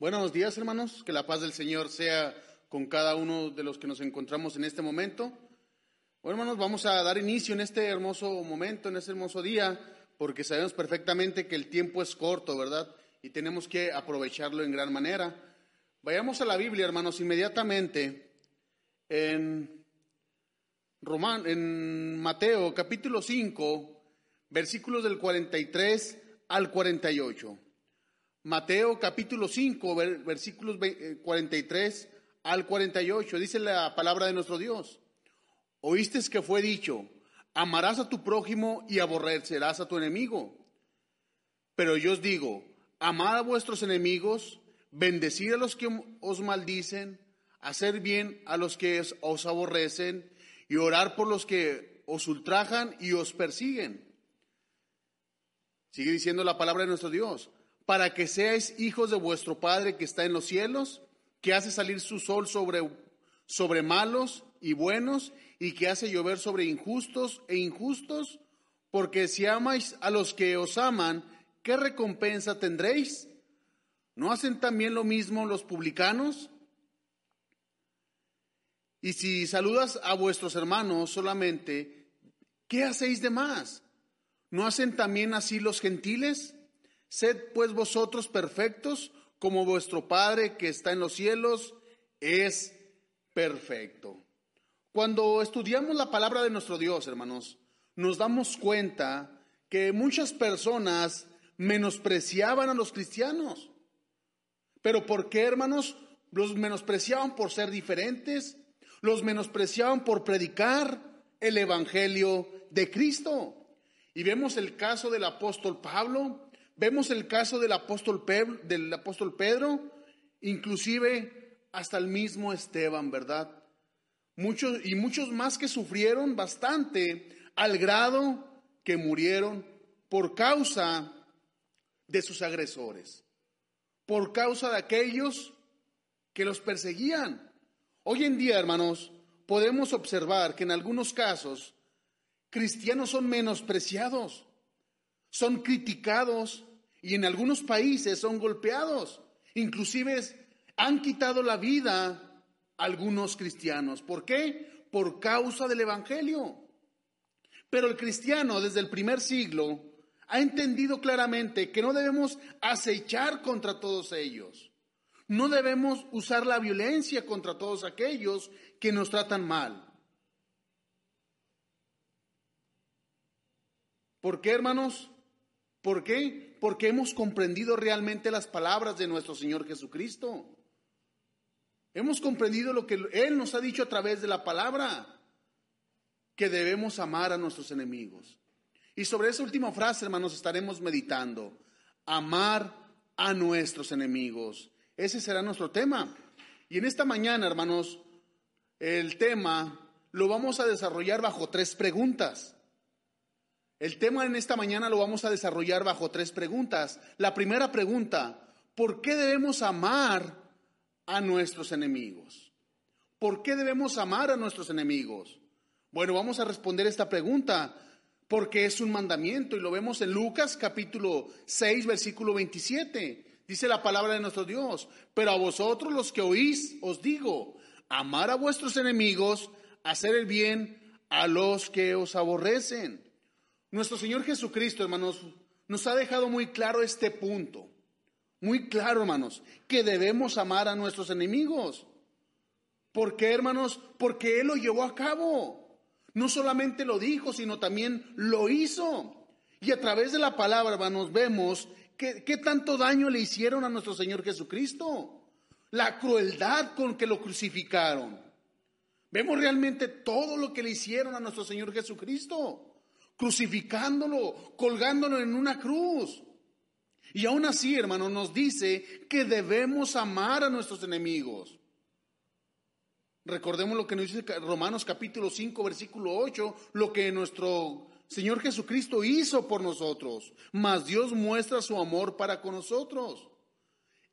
Buenos días, hermanos. Que la paz del Señor sea con cada uno de los que nos encontramos en este momento. Bueno, hermanos, vamos a dar inicio en este hermoso momento, en este hermoso día, porque sabemos perfectamente que el tiempo es corto, ¿verdad? Y tenemos que aprovecharlo en gran manera. Vayamos a la Biblia, hermanos, inmediatamente en, Román, en Mateo capítulo 5, versículos del 43 al 48. Mateo capítulo 5, versículos 43 eh, al 48, dice la palabra de nuestro Dios. Oíste que fue dicho, amarás a tu prójimo y aborrecerás a tu enemigo. Pero yo os digo, amad a vuestros enemigos, bendecid a los que os maldicen, hacer bien a los que os aborrecen y orar por los que os ultrajan y os persiguen. Sigue diciendo la palabra de nuestro Dios para que seáis hijos de vuestro Padre que está en los cielos, que hace salir su sol sobre, sobre malos y buenos, y que hace llover sobre injustos e injustos, porque si amáis a los que os aman, ¿qué recompensa tendréis? ¿No hacen también lo mismo los publicanos? Y si saludas a vuestros hermanos solamente, ¿qué hacéis de más? ¿No hacen también así los gentiles? Sed pues vosotros perfectos como vuestro Padre que está en los cielos es perfecto. Cuando estudiamos la palabra de nuestro Dios, hermanos, nos damos cuenta que muchas personas menospreciaban a los cristianos. Pero ¿por qué, hermanos? Los menospreciaban por ser diferentes, los menospreciaban por predicar el Evangelio de Cristo. Y vemos el caso del apóstol Pablo, Vemos el caso del apóstol, Pedro, del apóstol Pedro, inclusive hasta el mismo Esteban, ¿verdad? Muchos y muchos más que sufrieron bastante al grado que murieron por causa de sus agresores, por causa de aquellos que los perseguían. Hoy en día, hermanos, podemos observar que en algunos casos cristianos son menospreciados, son criticados, y en algunos países son golpeados. Inclusive han quitado la vida a algunos cristianos. ¿Por qué? Por causa del Evangelio. Pero el cristiano desde el primer siglo ha entendido claramente que no debemos acechar contra todos ellos. No debemos usar la violencia contra todos aquellos que nos tratan mal. ¿Por qué, hermanos? ¿Por qué? Porque hemos comprendido realmente las palabras de nuestro Señor Jesucristo. Hemos comprendido lo que Él nos ha dicho a través de la palabra, que debemos amar a nuestros enemigos. Y sobre esa última frase, hermanos, estaremos meditando. Amar a nuestros enemigos. Ese será nuestro tema. Y en esta mañana, hermanos, el tema lo vamos a desarrollar bajo tres preguntas. El tema en esta mañana lo vamos a desarrollar bajo tres preguntas. La primera pregunta, ¿por qué debemos amar a nuestros enemigos? ¿Por qué debemos amar a nuestros enemigos? Bueno, vamos a responder esta pregunta porque es un mandamiento y lo vemos en Lucas capítulo 6, versículo 27. Dice la palabra de nuestro Dios, pero a vosotros los que oís os digo, amar a vuestros enemigos, hacer el bien a los que os aborrecen. Nuestro Señor Jesucristo, hermanos, nos ha dejado muy claro este punto. Muy claro, hermanos, que debemos amar a nuestros enemigos. ¿Por qué, hermanos? Porque Él lo llevó a cabo. No solamente lo dijo, sino también lo hizo. Y a través de la palabra, hermanos, vemos qué tanto daño le hicieron a nuestro Señor Jesucristo. La crueldad con que lo crucificaron. Vemos realmente todo lo que le hicieron a nuestro Señor Jesucristo crucificándolo, colgándolo en una cruz. Y aún así, hermano, nos dice que debemos amar a nuestros enemigos. Recordemos lo que nos dice Romanos capítulo 5, versículo 8, lo que nuestro Señor Jesucristo hizo por nosotros. Mas Dios muestra su amor para con nosotros,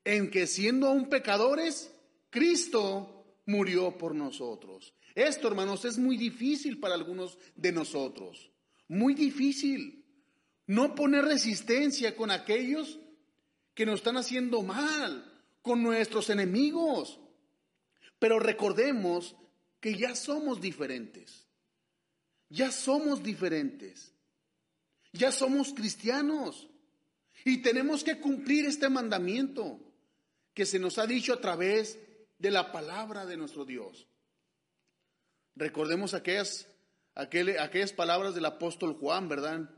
en que siendo aún pecadores, Cristo murió por nosotros. Esto, hermanos, es muy difícil para algunos de nosotros. Muy difícil. No poner resistencia con aquellos que nos están haciendo mal, con nuestros enemigos. Pero recordemos que ya somos diferentes. Ya somos diferentes. Ya somos cristianos. Y tenemos que cumplir este mandamiento que se nos ha dicho a través de la palabra de nuestro Dios. Recordemos aquellas, aquellas palabras del apóstol Juan, ¿verdad?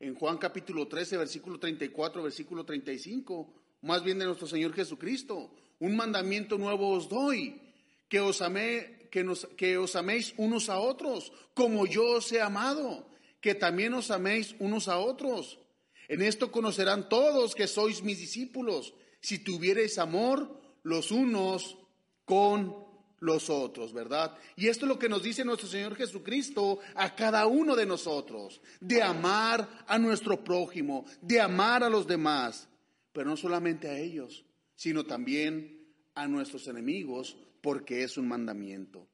En Juan capítulo 13, versículo 34, versículo 35, más bien de nuestro Señor Jesucristo. Un mandamiento nuevo os doy, que os, amé, que, os améis unos a otros, como yo os he amado, que también os améis unos a otros. En esto conocerán todos que sois mis discípulos, si tuvierais amor los unos con los otros, ¿verdad? Y esto es lo que nos dice nuestro Señor Jesucristo a cada uno de nosotros, de amar a nuestro prójimo, de amar a los demás, pero no solamente a ellos, sino también a nuestros enemigos, porque es un mandamiento.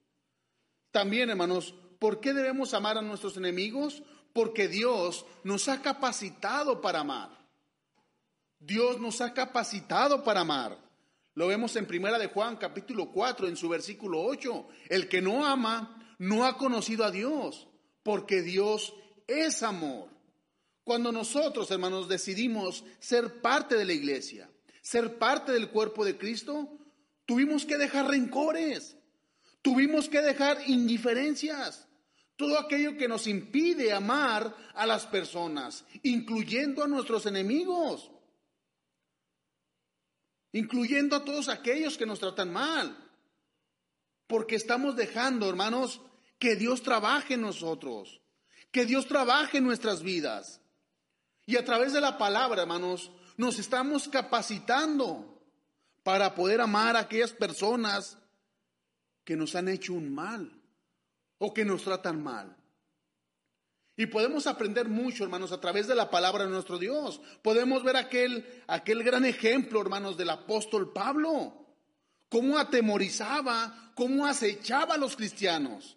También, hermanos, ¿por qué debemos amar a nuestros enemigos? Porque Dios nos ha capacitado para amar. Dios nos ha capacitado para amar. Lo vemos en Primera de Juan, capítulo 4, en su versículo 8. El que no ama no ha conocido a Dios, porque Dios es amor. Cuando nosotros, hermanos, decidimos ser parte de la iglesia, ser parte del cuerpo de Cristo, Tuvimos que dejar rencores, tuvimos que dejar indiferencias, todo aquello que nos impide amar a las personas, incluyendo a nuestros enemigos, incluyendo a todos aquellos que nos tratan mal, porque estamos dejando, hermanos, que Dios trabaje en nosotros, que Dios trabaje en nuestras vidas. Y a través de la palabra, hermanos, nos estamos capacitando para poder amar a aquellas personas que nos han hecho un mal o que nos tratan mal. Y podemos aprender mucho, hermanos, a través de la palabra de nuestro Dios. Podemos ver aquel, aquel gran ejemplo, hermanos, del apóstol Pablo. Cómo atemorizaba, cómo acechaba a los cristianos.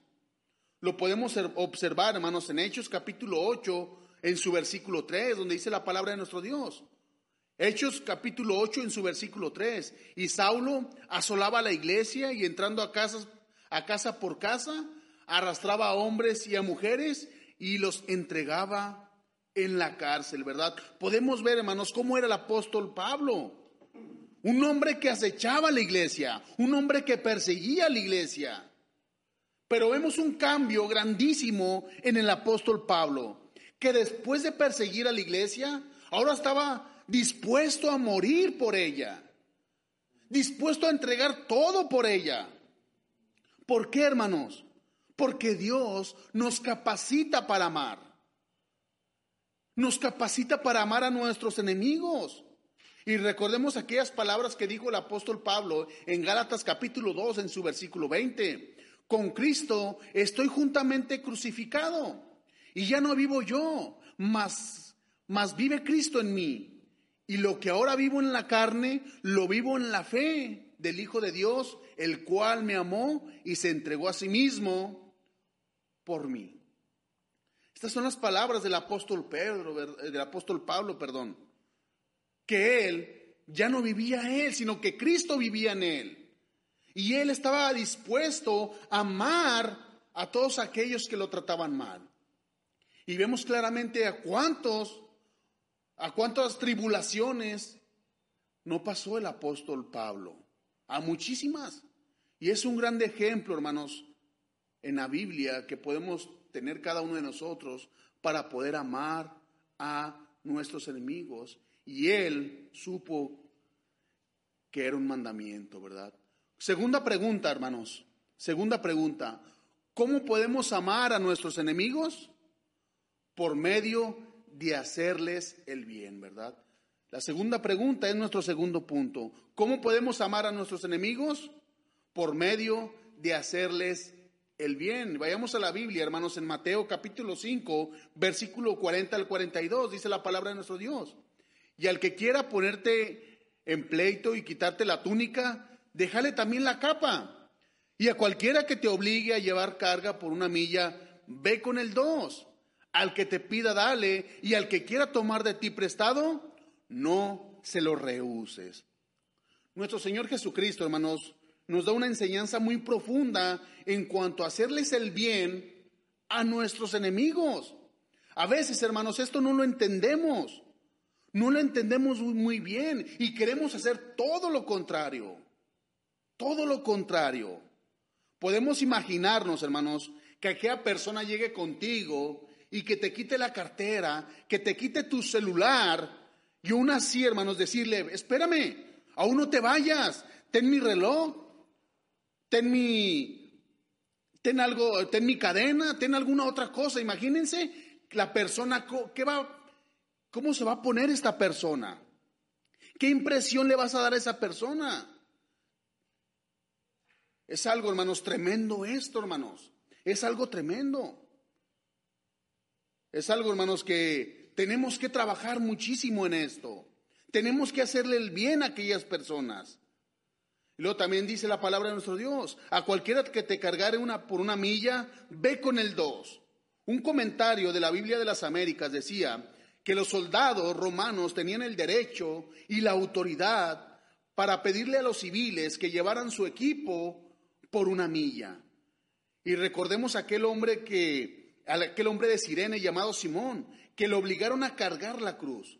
Lo podemos observar, hermanos, en Hechos capítulo 8, en su versículo 3, donde dice la palabra de nuestro Dios. Hechos capítulo 8 en su versículo 3. Y Saulo asolaba la iglesia y entrando a, casas, a casa por casa, arrastraba a hombres y a mujeres y los entregaba en la cárcel, ¿verdad? Podemos ver, hermanos, cómo era el apóstol Pablo. Un hombre que acechaba la iglesia, un hombre que perseguía a la iglesia. Pero vemos un cambio grandísimo en el apóstol Pablo, que después de perseguir a la iglesia, ahora estaba dispuesto a morir por ella, dispuesto a entregar todo por ella. ¿Por qué, hermanos? Porque Dios nos capacita para amar. Nos capacita para amar a nuestros enemigos. Y recordemos aquellas palabras que dijo el apóstol Pablo en Gálatas capítulo 2 en su versículo 20. Con Cristo estoy juntamente crucificado y ya no vivo yo, mas, mas vive Cristo en mí. Y lo que ahora vivo en la carne, lo vivo en la fe del Hijo de Dios, el cual me amó y se entregó a sí mismo por mí. Estas son las palabras del apóstol Pedro, del apóstol Pablo, perdón, que él ya no vivía él, sino que Cristo vivía en él. Y él estaba dispuesto a amar a todos aquellos que lo trataban mal. Y vemos claramente a cuántos ¿A cuántas tribulaciones no pasó el apóstol Pablo? A muchísimas. Y es un gran ejemplo, hermanos, en la Biblia que podemos tener cada uno de nosotros para poder amar a nuestros enemigos. Y él supo que era un mandamiento, ¿verdad? Segunda pregunta, hermanos. Segunda pregunta. ¿Cómo podemos amar a nuestros enemigos? Por medio de hacerles el bien, ¿verdad? La segunda pregunta es nuestro segundo punto. ¿Cómo podemos amar a nuestros enemigos? Por medio de hacerles el bien. Vayamos a la Biblia, hermanos, en Mateo capítulo 5, versículo 40 al 42, dice la palabra de nuestro Dios. Y al que quiera ponerte en pleito y quitarte la túnica, déjale también la capa. Y a cualquiera que te obligue a llevar carga por una milla, ve con el dos. Al que te pida, dale, y al que quiera tomar de ti prestado, no se lo rehuses. nuestro Señor Jesucristo, hermanos, nos da una enseñanza muy profunda en cuanto a hacerles el bien a nuestros enemigos. A veces, hermanos, esto no lo entendemos. No lo entendemos muy bien y queremos hacer todo lo contrario. Todo lo contrario. Podemos imaginarnos, hermanos, que aquella persona llegue contigo y que te quite la cartera, que te quite tu celular y aún así, hermanos, decirle, espérame, aún no te vayas, ten mi reloj, ten mi, ten algo, ten mi cadena, ten alguna otra cosa. Imagínense la persona, ¿qué va, ¿cómo se va a poner esta persona? ¿Qué impresión le vas a dar a esa persona? Es algo, hermanos, tremendo esto, hermanos. Es algo tremendo. Es algo, hermanos, que tenemos que trabajar muchísimo en esto. Tenemos que hacerle el bien a aquellas personas. Y luego también dice la palabra de nuestro Dios, a cualquiera que te cargare una, por una milla, ve con el dos. Un comentario de la Biblia de las Américas decía que los soldados romanos tenían el derecho y la autoridad para pedirle a los civiles que llevaran su equipo por una milla. Y recordemos aquel hombre que, aquel hombre de Sirene llamado Simón, que lo obligaron a cargar la cruz.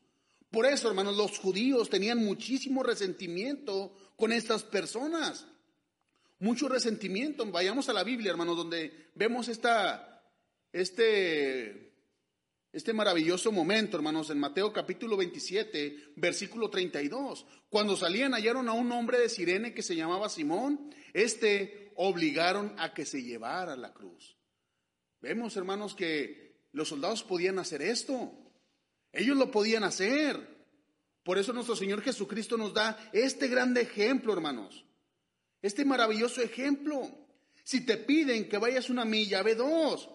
Por eso, hermanos, los judíos tenían muchísimo resentimiento con estas personas. Mucho resentimiento. Vayamos a la Biblia, hermanos, donde vemos esta, este, este maravilloso momento, hermanos, en Mateo capítulo 27, versículo 32. Cuando salían hallaron a un hombre de Sirene que se llamaba Simón. Este obligaron a que se llevara la cruz. Vemos, hermanos, que los soldados podían hacer esto. Ellos lo podían hacer. Por eso nuestro Señor Jesucristo nos da este grande ejemplo, hermanos. Este maravilloso ejemplo. Si te piden que vayas una milla, ve dos.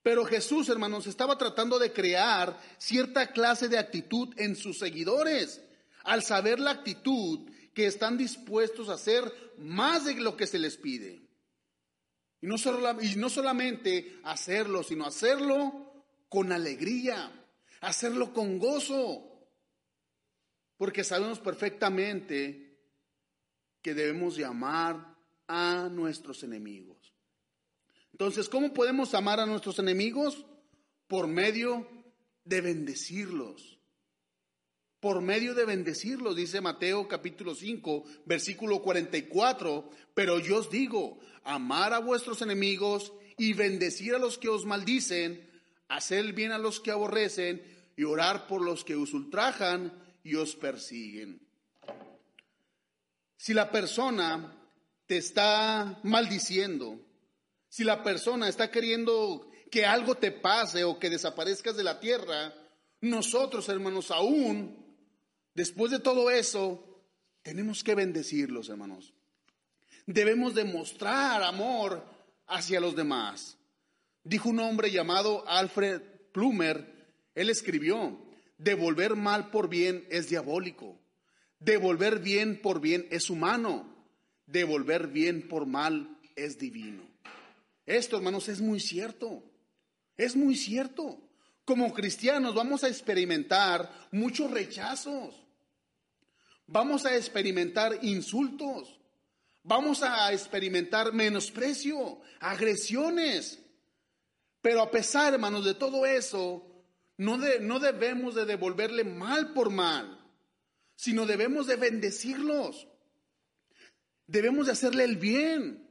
Pero Jesús, hermanos, estaba tratando de crear cierta clase de actitud en sus seguidores. Al saber la actitud que están dispuestos a hacer más de lo que se les pide. Y no, y no solamente hacerlo, sino hacerlo con alegría, hacerlo con gozo. Porque sabemos perfectamente que debemos llamar a nuestros enemigos. Entonces, ¿cómo podemos amar a nuestros enemigos? Por medio de bendecirlos por medio de bendecirlos, dice Mateo capítulo 5, versículo 44, pero yo os digo, amar a vuestros enemigos y bendecir a los que os maldicen, hacer el bien a los que aborrecen y orar por los que os ultrajan y os persiguen. Si la persona te está maldiciendo, si la persona está queriendo que algo te pase o que desaparezcas de la tierra, nosotros, hermanos, aún Después de todo eso, tenemos que bendecirlos, hermanos. Debemos demostrar amor hacia los demás. Dijo un hombre llamado Alfred Plumer, él escribió, devolver mal por bien es diabólico, devolver bien por bien es humano, devolver bien por mal es divino. Esto, hermanos, es muy cierto, es muy cierto. Como cristianos vamos a experimentar muchos rechazos, vamos a experimentar insultos, vamos a experimentar menosprecio, agresiones. Pero a pesar, hermanos, de todo eso, no, no debemos de devolverle mal por mal, sino debemos de bendecirlos. Debemos de hacerle el bien,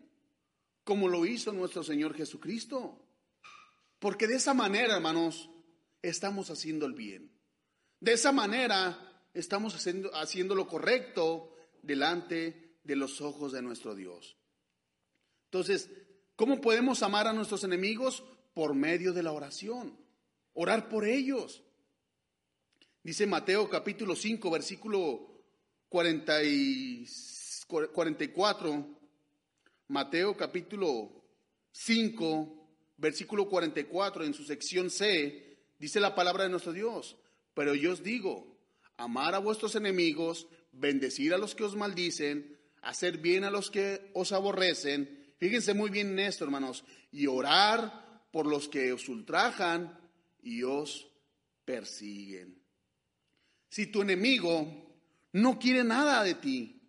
como lo hizo nuestro Señor Jesucristo. Porque de esa manera, hermanos, estamos haciendo el bien. De esa manera estamos haciendo, haciendo lo correcto delante de los ojos de nuestro Dios. Entonces, ¿cómo podemos amar a nuestros enemigos? Por medio de la oración. Orar por ellos. Dice Mateo capítulo 5, versículo 44. Mateo capítulo 5, versículo 44, en su sección C, dice la palabra de nuestro Dios. Pero yo os digo, amar a vuestros enemigos, bendecir a los que os maldicen, hacer bien a los que os aborrecen. Fíjense muy bien en esto, hermanos, y orar por los que os ultrajan y os persiguen. Si tu enemigo no quiere nada de ti.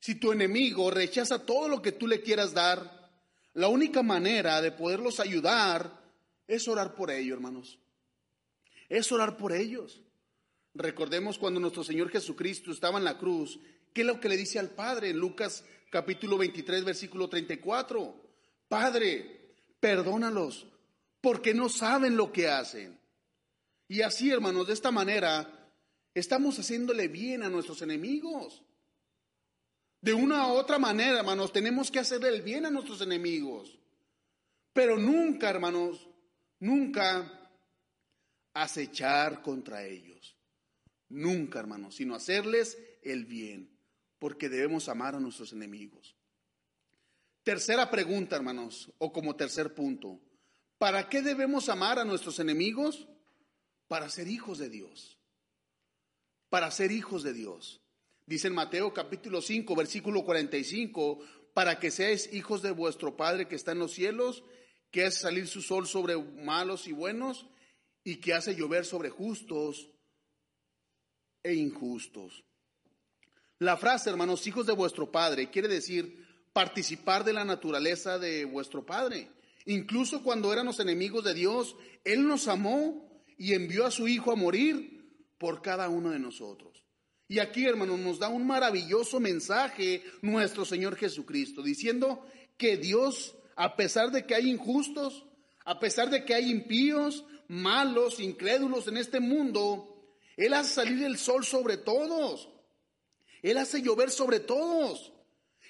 Si tu enemigo rechaza todo lo que tú le quieras dar, la única manera de poderlos ayudar es orar por ellos, hermanos. Es orar por ellos. Recordemos cuando nuestro Señor Jesucristo estaba en la cruz, ¿qué es lo que le dice al Padre en Lucas capítulo 23, versículo 34? Padre, perdónalos, porque no saben lo que hacen. Y así, hermanos, de esta manera, estamos haciéndole bien a nuestros enemigos. De una u otra manera, hermanos, tenemos que hacerle el bien a nuestros enemigos. Pero nunca, hermanos, nunca acechar contra ellos. Nunca, hermanos, sino hacerles el bien, porque debemos amar a nuestros enemigos. Tercera pregunta, hermanos, o como tercer punto. ¿Para qué debemos amar a nuestros enemigos? Para ser hijos de Dios. Para ser hijos de Dios. Dice en Mateo capítulo 5, versículo 45, para que seáis hijos de vuestro Padre que está en los cielos, que hace salir su sol sobre malos y buenos, y que hace llover sobre justos e injustos. La frase, hermanos, hijos de vuestro Padre, quiere decir participar de la naturaleza de vuestro Padre. Incluso cuando éramos enemigos de Dios, Él nos amó y envió a su Hijo a morir por cada uno de nosotros. Y aquí, hermanos, nos da un maravilloso mensaje nuestro Señor Jesucristo, diciendo que Dios, a pesar de que hay injustos, a pesar de que hay impíos, malos, incrédulos en este mundo, él hace salir el sol sobre todos. Él hace llover sobre todos.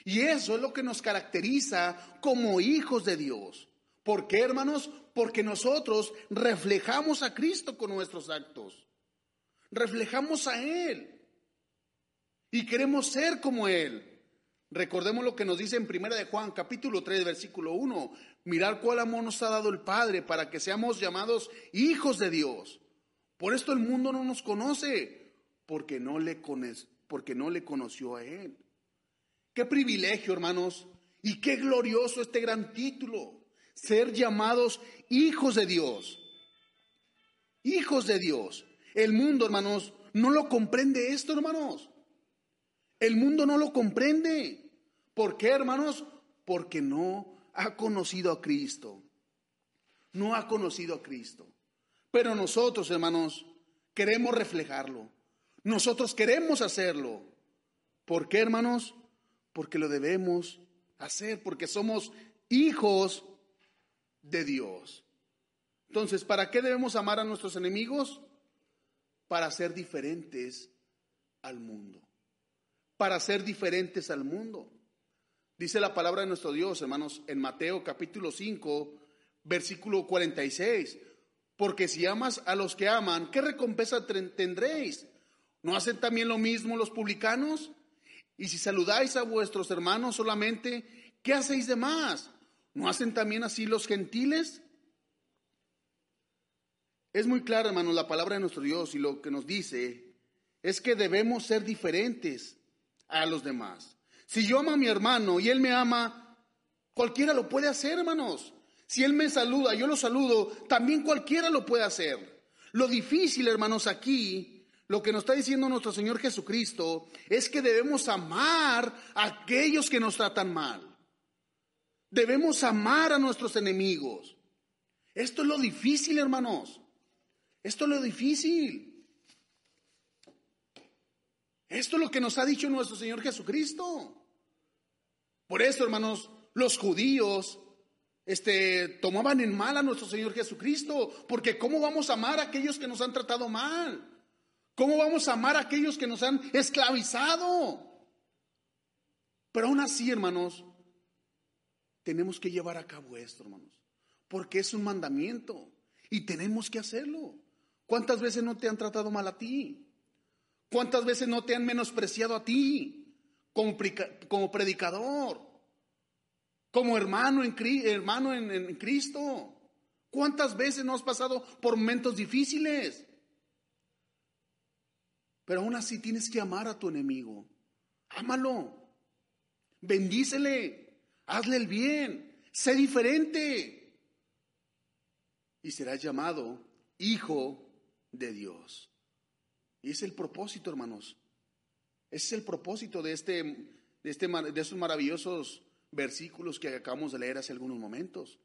Y eso es lo que nos caracteriza como hijos de Dios. ¿Por qué, hermanos? Porque nosotros reflejamos a Cristo con nuestros actos. Reflejamos a Él. Y queremos ser como Él. Recordemos lo que nos dice en Primera de Juan, capítulo 3, versículo 1. Mirar cuál amor nos ha dado el Padre para que seamos llamados hijos de Dios. Por esto el mundo no nos conoce, porque no le, porque no le conoció a Él. Qué privilegio, hermanos, y qué glorioso este gran título, ser llamados hijos de Dios. Hijos de Dios. El mundo, hermanos, no lo comprende esto, hermanos. El mundo no lo comprende. ¿Por qué, hermanos? Porque no ha conocido a Cristo. No ha conocido a Cristo. Pero nosotros, hermanos, queremos reflejarlo. Nosotros queremos hacerlo. ¿Por qué, hermanos? Porque lo debemos hacer, porque somos hijos de Dios. Entonces, ¿para qué debemos amar a nuestros enemigos? Para ser diferentes al mundo. Para ser diferentes al mundo. Dice la palabra de nuestro Dios, hermanos, en Mateo capítulo 5, versículo 46. Porque si amas a los que aman, ¿qué recompensa tendréis? ¿No hacen también lo mismo los publicanos? Y si saludáis a vuestros hermanos solamente, ¿qué hacéis de más? ¿No hacen también así los gentiles? Es muy clara, hermanos, la palabra de nuestro Dios y lo que nos dice es que debemos ser diferentes a los demás. Si yo amo a mi hermano y él me ama, cualquiera lo puede hacer, hermanos. Si Él me saluda, yo lo saludo, también cualquiera lo puede hacer. Lo difícil, hermanos, aquí, lo que nos está diciendo nuestro Señor Jesucristo, es que debemos amar a aquellos que nos tratan mal. Debemos amar a nuestros enemigos. Esto es lo difícil, hermanos. Esto es lo difícil. Esto es lo que nos ha dicho nuestro Señor Jesucristo. Por eso, hermanos, los judíos este, tomaban en mal a nuestro Señor Jesucristo, porque ¿cómo vamos a amar a aquellos que nos han tratado mal? ¿Cómo vamos a amar a aquellos que nos han esclavizado? Pero aún así, hermanos, tenemos que llevar a cabo esto, hermanos, porque es un mandamiento y tenemos que hacerlo. ¿Cuántas veces no te han tratado mal a ti? ¿Cuántas veces no te han menospreciado a ti como, predicador? como hermano en, hermano en, Cristo. ¿Cuántas veces no has pasado por momentos difíciles? Pero aún así tienes que amar a tu enemigo. Ámalo. Bendícele. Hazle el bien. Sé diferente. Y serás llamado hijo de Dios. Y es el propósito, hermanos, Ese es el propósito de, este, de, este, de estos maravillosos versículos que acabamos de leer hace algunos momentos.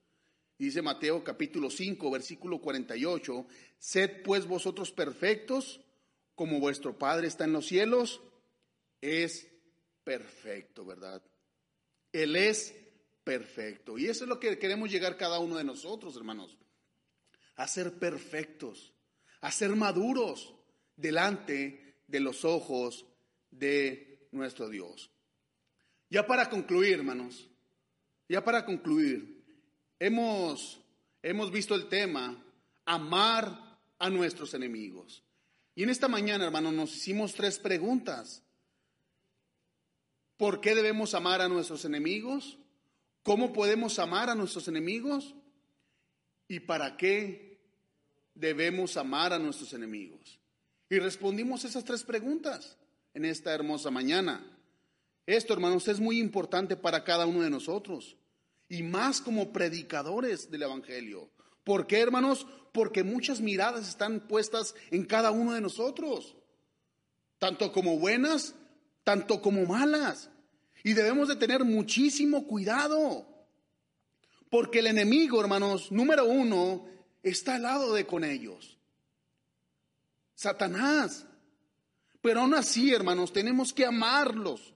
Dice Mateo capítulo 5, versículo 48, sed pues vosotros perfectos como vuestro Padre está en los cielos, es perfecto, ¿verdad? Él es perfecto. Y eso es lo que queremos llegar cada uno de nosotros, hermanos, a ser perfectos, a ser maduros delante de los ojos de nuestro Dios. Ya para concluir, hermanos, ya para concluir, hemos, hemos visto el tema, amar a nuestros enemigos. Y en esta mañana, hermanos, nos hicimos tres preguntas. ¿Por qué debemos amar a nuestros enemigos? ¿Cómo podemos amar a nuestros enemigos? ¿Y para qué debemos amar a nuestros enemigos? Y respondimos esas tres preguntas en esta hermosa mañana. Esto, hermanos, es muy importante para cada uno de nosotros y más como predicadores del Evangelio. ¿Por qué, hermanos? Porque muchas miradas están puestas en cada uno de nosotros, tanto como buenas, tanto como malas. Y debemos de tener muchísimo cuidado, porque el enemigo, hermanos, número uno, está al lado de con ellos. Satanás. Pero aún así, hermanos, tenemos que amarlos.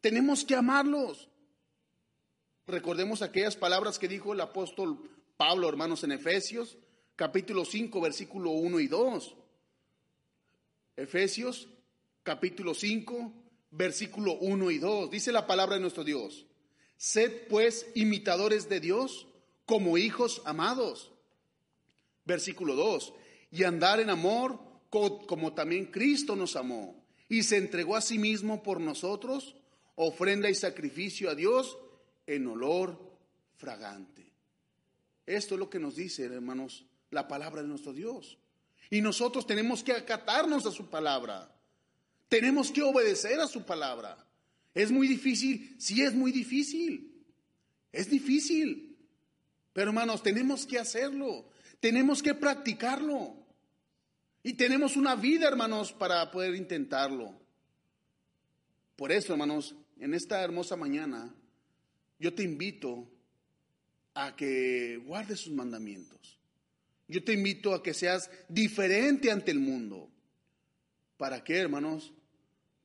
Tenemos que amarlos. Recordemos aquellas palabras que dijo el apóstol Pablo, hermanos, en Efesios, capítulo 5, versículo 1 y 2. Efesios, capítulo 5, versículo 1 y 2. Dice la palabra de nuestro Dios. Sed pues imitadores de Dios como hijos amados. Versículo 2. Y andar en amor como también Cristo nos amó y se entregó a sí mismo por nosotros, ofrenda y sacrificio a Dios en olor fragante. Esto es lo que nos dice, hermanos, la palabra de nuestro Dios. Y nosotros tenemos que acatarnos a su palabra. Tenemos que obedecer a su palabra. Es muy difícil, sí es muy difícil. Es difícil. Pero hermanos, tenemos que hacerlo. Tenemos que practicarlo. Y tenemos una vida, hermanos, para poder intentarlo. Por eso, hermanos, en esta hermosa mañana, yo te invito a que guardes sus mandamientos. Yo te invito a que seas diferente ante el mundo. ¿Para qué, hermanos?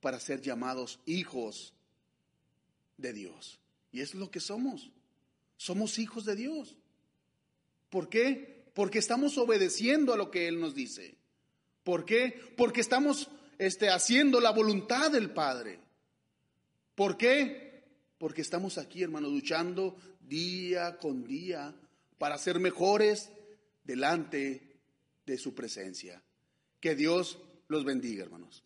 Para ser llamados hijos de Dios. Y es lo que somos. Somos hijos de Dios. ¿Por qué? Porque estamos obedeciendo a lo que Él nos dice. ¿Por qué? Porque estamos este, haciendo la voluntad del Padre. ¿Por qué? Porque estamos aquí, hermano, luchando día con día para ser mejores delante de su presencia. Que Dios los bendiga, hermanos.